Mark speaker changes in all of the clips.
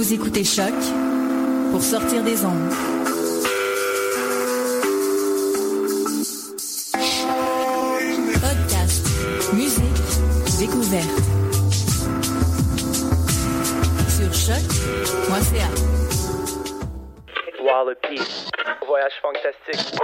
Speaker 1: Vous écoutez Choc pour sortir des ondes. Podcast, musique, découverte. Sur choc.ca.
Speaker 2: Wallopy. Voyage fantastique.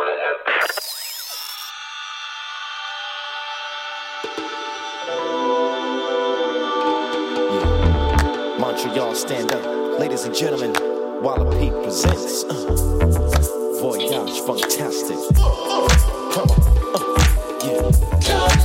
Speaker 3: Montreal, stand up. Ladies and gentlemen, Walla P presents uh, Voyage Fantastic. Come on. uh, yeah.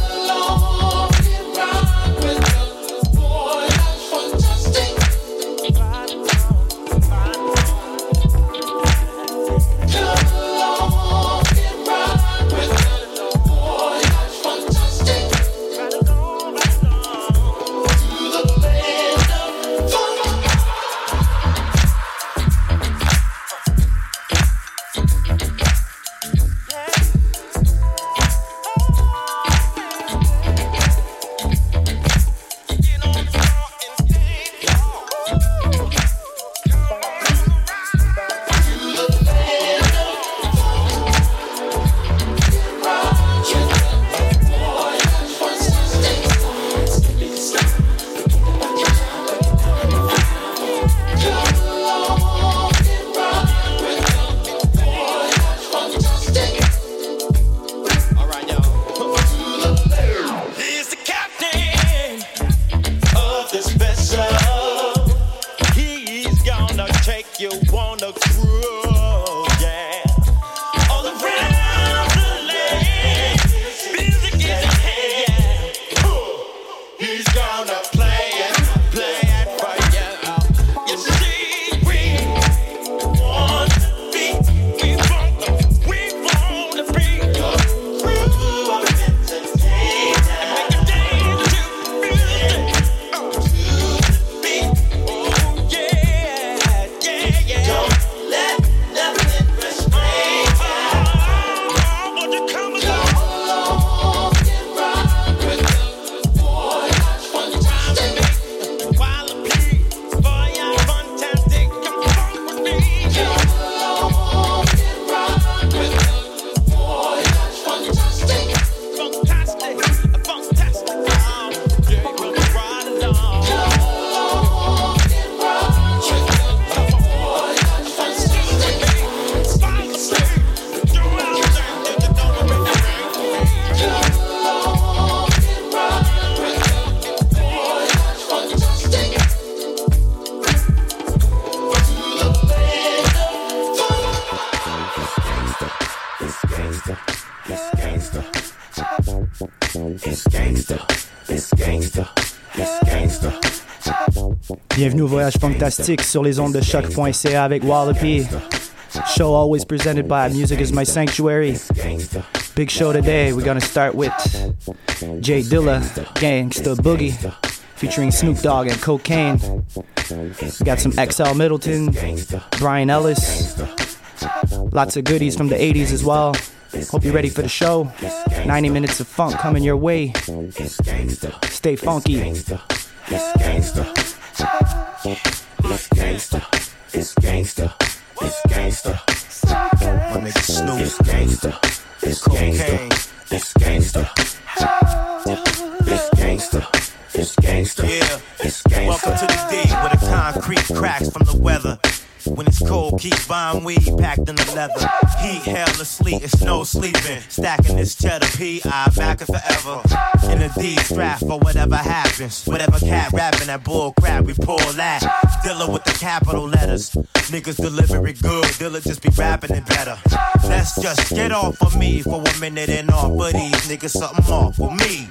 Speaker 3: Voyage
Speaker 4: Fantastique sur les ondes de choc.ca avec Walla P. Show always presented by Music is My Sanctuary. Big show today. We're gonna start with Jay Dilla, Gangsta Boogie, featuring Snoop Dogg and Kokane. We got some XL Middleton, Brian Ellis, lots of goodies from the 80s as well. Hope you're ready for the show. 90 minutes of funk coming your way. Stay funky.
Speaker 3: My nigga Snoop. Gangsta. It's gangster. It's Kokane. It's gangsta. It's gangsta.
Speaker 5: It's gangsta.
Speaker 3: Yeah.
Speaker 5: It's gangsta.
Speaker 3: Welcome to the D where the concrete cracks from the weather. When it's cold, keep buying weed packed in the leather. Heat, hell, or sleet, it's no sleeping. Stacking this cheddar P, I back it forever. In a D strap for whatever happens. Whatever cat rapping that bull crap, we pull that. With the capital letters. Niggas deliver it good, Dilla just be rapping it better. Let's just get off of me for a minute and off of these niggas something off with me.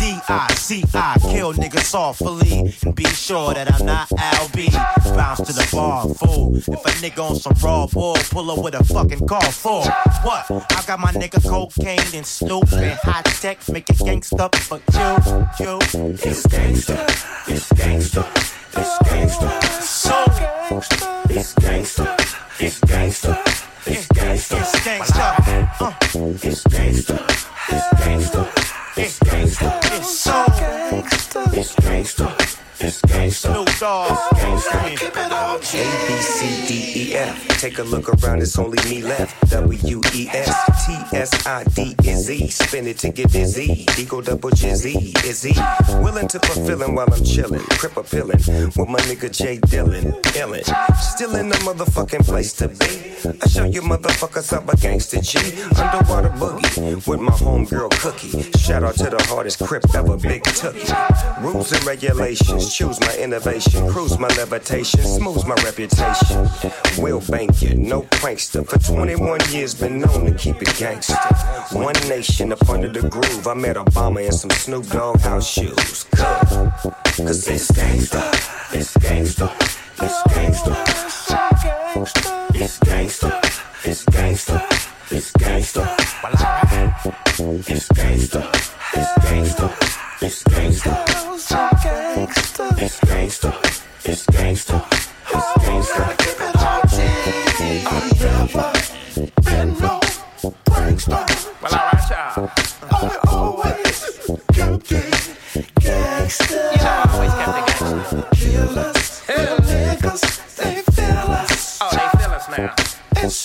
Speaker 3: D-I-C-I, kill niggas softly. And be sure that I'm not LB. Bounce to the bar, fool. If a nigga on some raw bull, pull up with a fucking car for what? I got my nigga Kokane and Snoop and Hi-Tek, make it gangsta, but you, you,
Speaker 5: It's gangsta. It's gangsta. It's gangsta.
Speaker 3: so
Speaker 5: It's gangsta. It's gangsta. It's gangsta.
Speaker 3: it's gangsta. Uh,
Speaker 5: It's gangsta. It's gangsta. It's gangsta.
Speaker 3: it's so
Speaker 5: It's gangsta. It's gangsta.
Speaker 3: Snoop Dogg.
Speaker 5: A, B, C, D, E, F. Take a look around, it's only me left. W, E, S, T, S, I, D, is E. Spin it to get dizzy. Eagle double Jizzy, is? Willing to fulfillin' while I'm chillin'. Crip a pillin' with my nigga J Dillon. Illin'. Still in the motherfucking place to be. I show you motherfuckers I'm a gangster G. Underwater boogie with my homegirl Cookie. Shout out to the hardest crip ever, Big Tookie. Rules and regulations, choose my innovation, cruise my levitation, smooths my reputation. Will bank you, no prankster. For 21 years, been known to keep it gangster. One nation up under the groove. I met Obama in some Snoop Dogg house shoes. Good. Cause it's gangsta, it's gangsta, it's gangsta. It's gangsta, it's gangsta, it's gangsta. It's gangsta, it's gangsta, it's gangsta. It's gangsta, it's gangsta, it's gangsta.
Speaker 2: Well, alright, y'all. You know, I always kept it gangsta. Oh, they feel us now.
Speaker 5: It's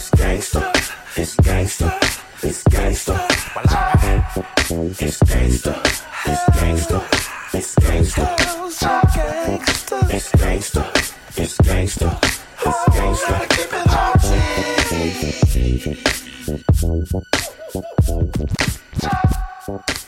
Speaker 5: It's gangsta. It's gangsta. It's gangsta. It's gangsta. It's gangsta. It's gangsta. It's gangsta. It's gangsta. It's gangsta.
Speaker 6: Keep it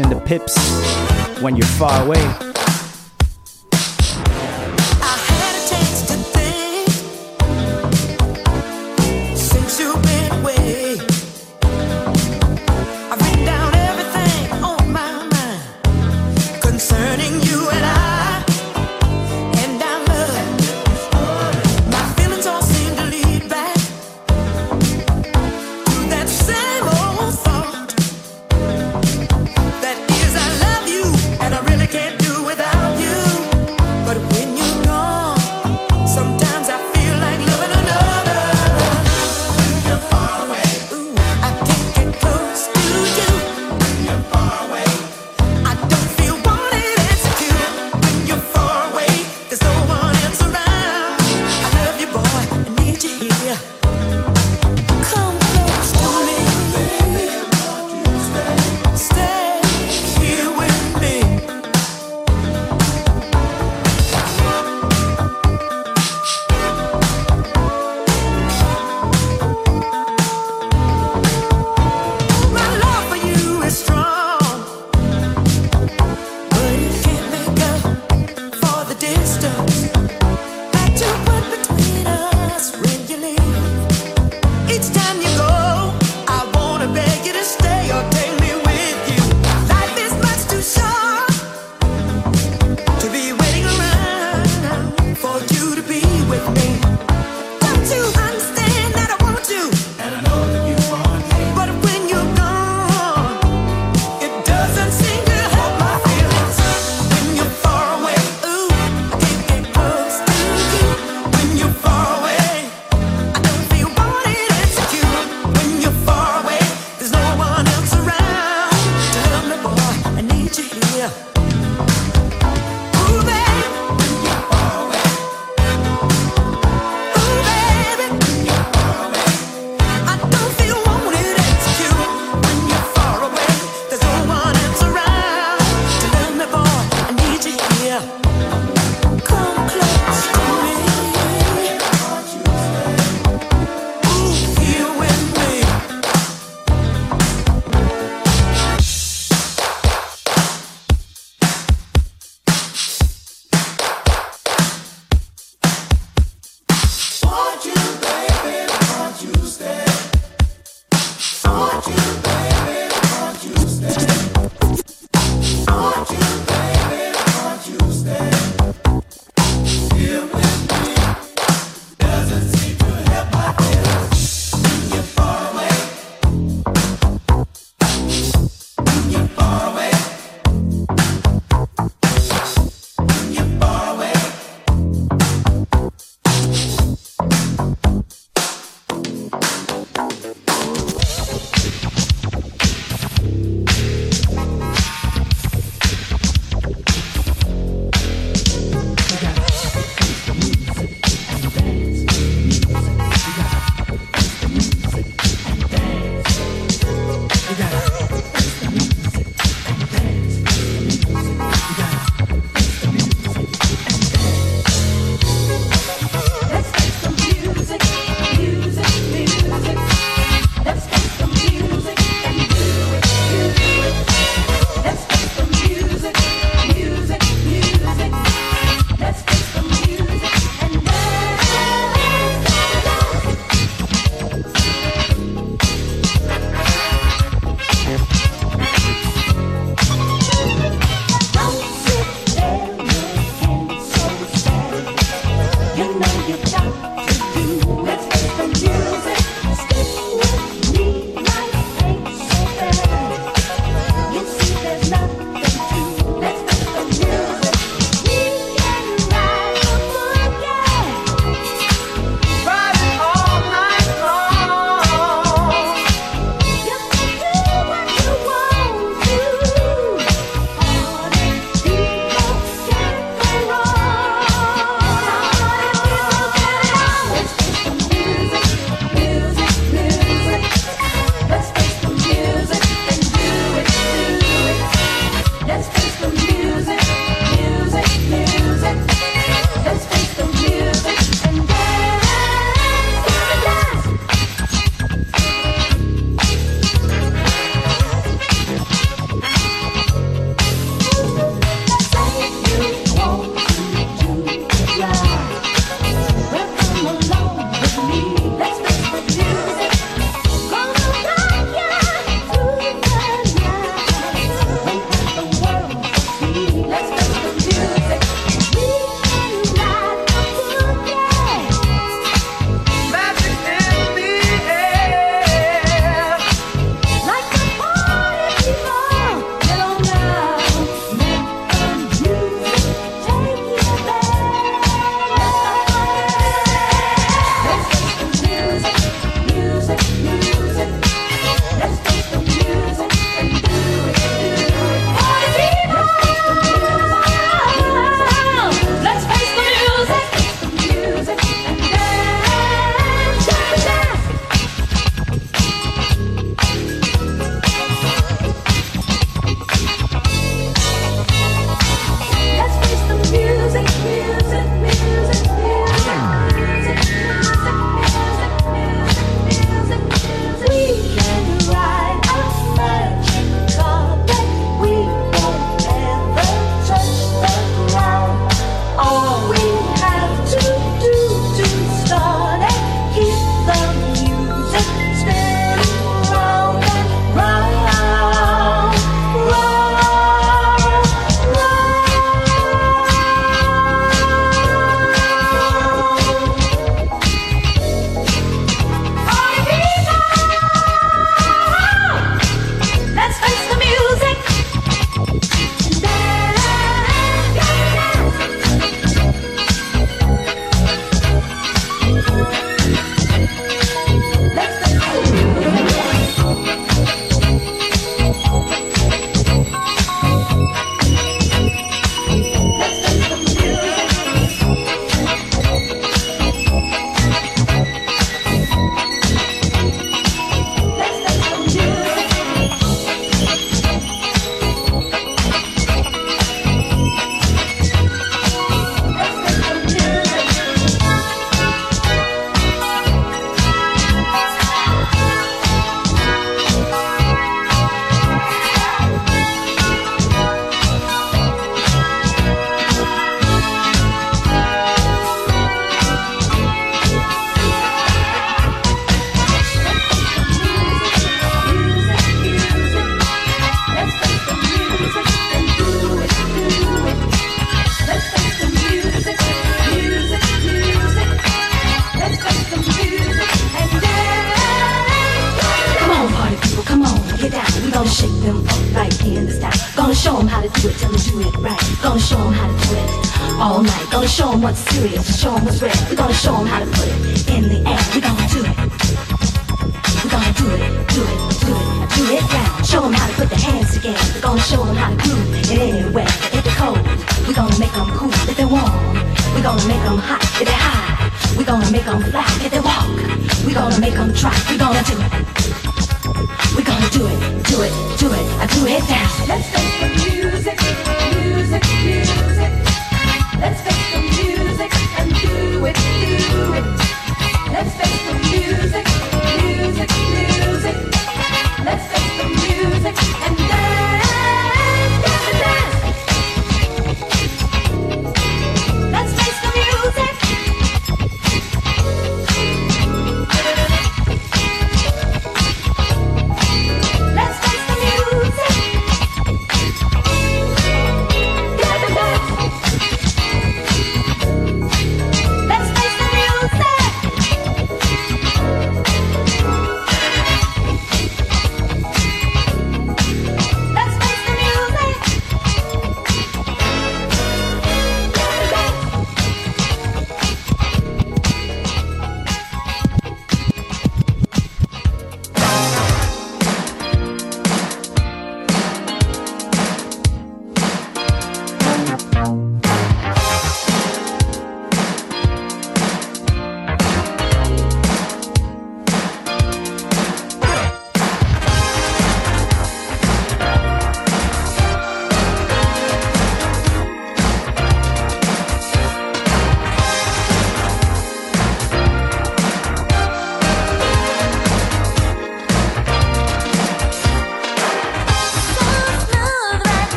Speaker 6: and the
Speaker 7: Pips. When you're far away.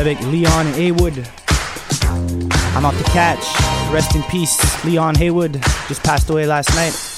Speaker 8: Leon Haywood. I'm off to catch. Rest in peace, Leon Haywood. Just passed away last night.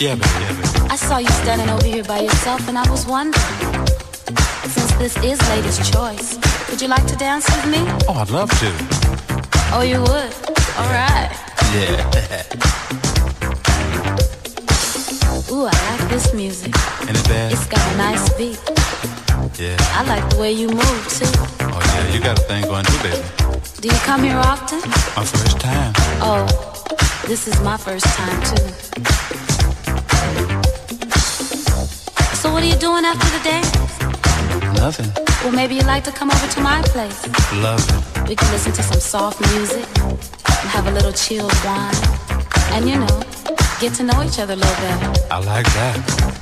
Speaker 9: Yeah, baby, yeah, baby.
Speaker 10: I saw you standing over here by yourself, and I was wondering. Since this is Lady's choice, would you like to dance with me?
Speaker 9: Oh, I'd love to.
Speaker 10: Oh, you would. All right.
Speaker 9: Yeah.
Speaker 10: Ooh, I like this music.
Speaker 9: Ain't it bad?
Speaker 10: It's got a nice beat.
Speaker 9: Yeah.
Speaker 10: I like the way you move too.
Speaker 9: Oh, yeah, you got a thing going too, baby.
Speaker 10: Do you come here often?
Speaker 9: My first time.
Speaker 10: Oh, this is my first time too. What are you doing after the dance?
Speaker 9: Nothing.
Speaker 10: Well, maybe you'd like to come over to my place.
Speaker 9: Love it.
Speaker 10: We can listen to some soft music, and have a little chilled wine, and you know, get to know each other a little better.
Speaker 9: I like that.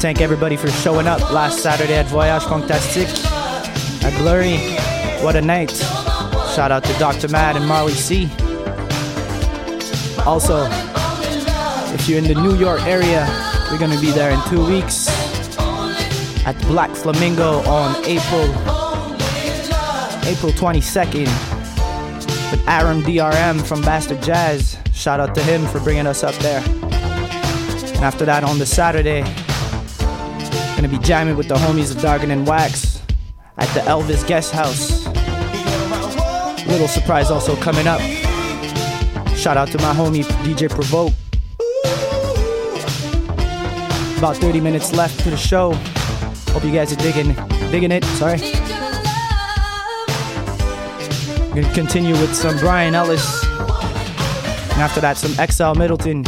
Speaker 4: Thank everybody for showing up last Saturday at Voyage Fantastique at Blurry. What a night. Shout out to Dr. Mad and Marley C. Also, if you're in the New York area, we're going to be there in two weeks at Black Flamingo on April April 22nd with Aram DRM from Bastard Jazz. Shout out to him for bringing us up there. And after that, on the Saturday, gonna be jamming with the homies of Dargan and Wax at the Elvis Guest House. Little surprise also coming up. Shout out to my homie DJ Provoke. About 30 minutes left to the show. Hope you guys are digging digging it. Sorry. We're gonna continue with some Brian Ellis. And after that, some XL Middleton.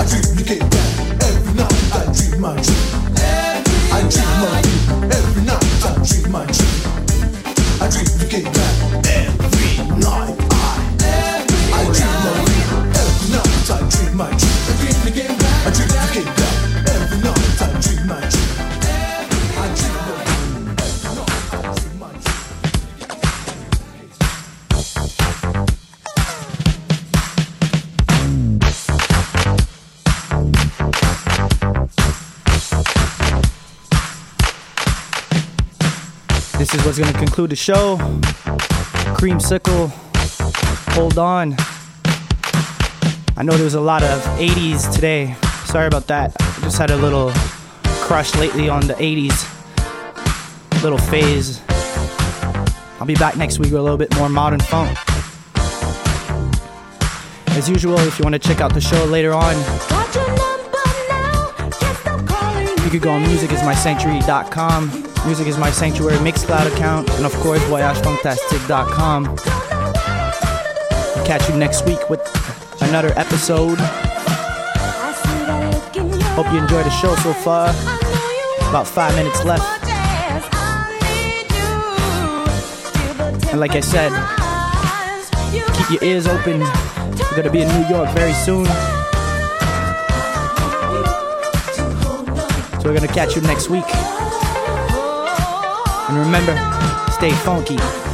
Speaker 11: I
Speaker 12: came back every night. I dream my dream.
Speaker 6: What's going to conclude the show. Creamsicle, hold on. I know there was a lot of 80s today. Sorry about that. I just had a little crush lately on the 80s. Little phase. I'll be back next week with a little bit more modern funk. As usual, if you want to check out the show later on, you could go on musicismysanctuary.com. Music is my sanctuary Mixcloud account, and of course, voyagefantastique.com. I'll catch you next week with another episode. Hope you enjoyed the show so far. About five minutes left. And like I said, keep your ears open. We're gonna be in New York very soon. So we're gonna catch you next week. And remember, stay funky.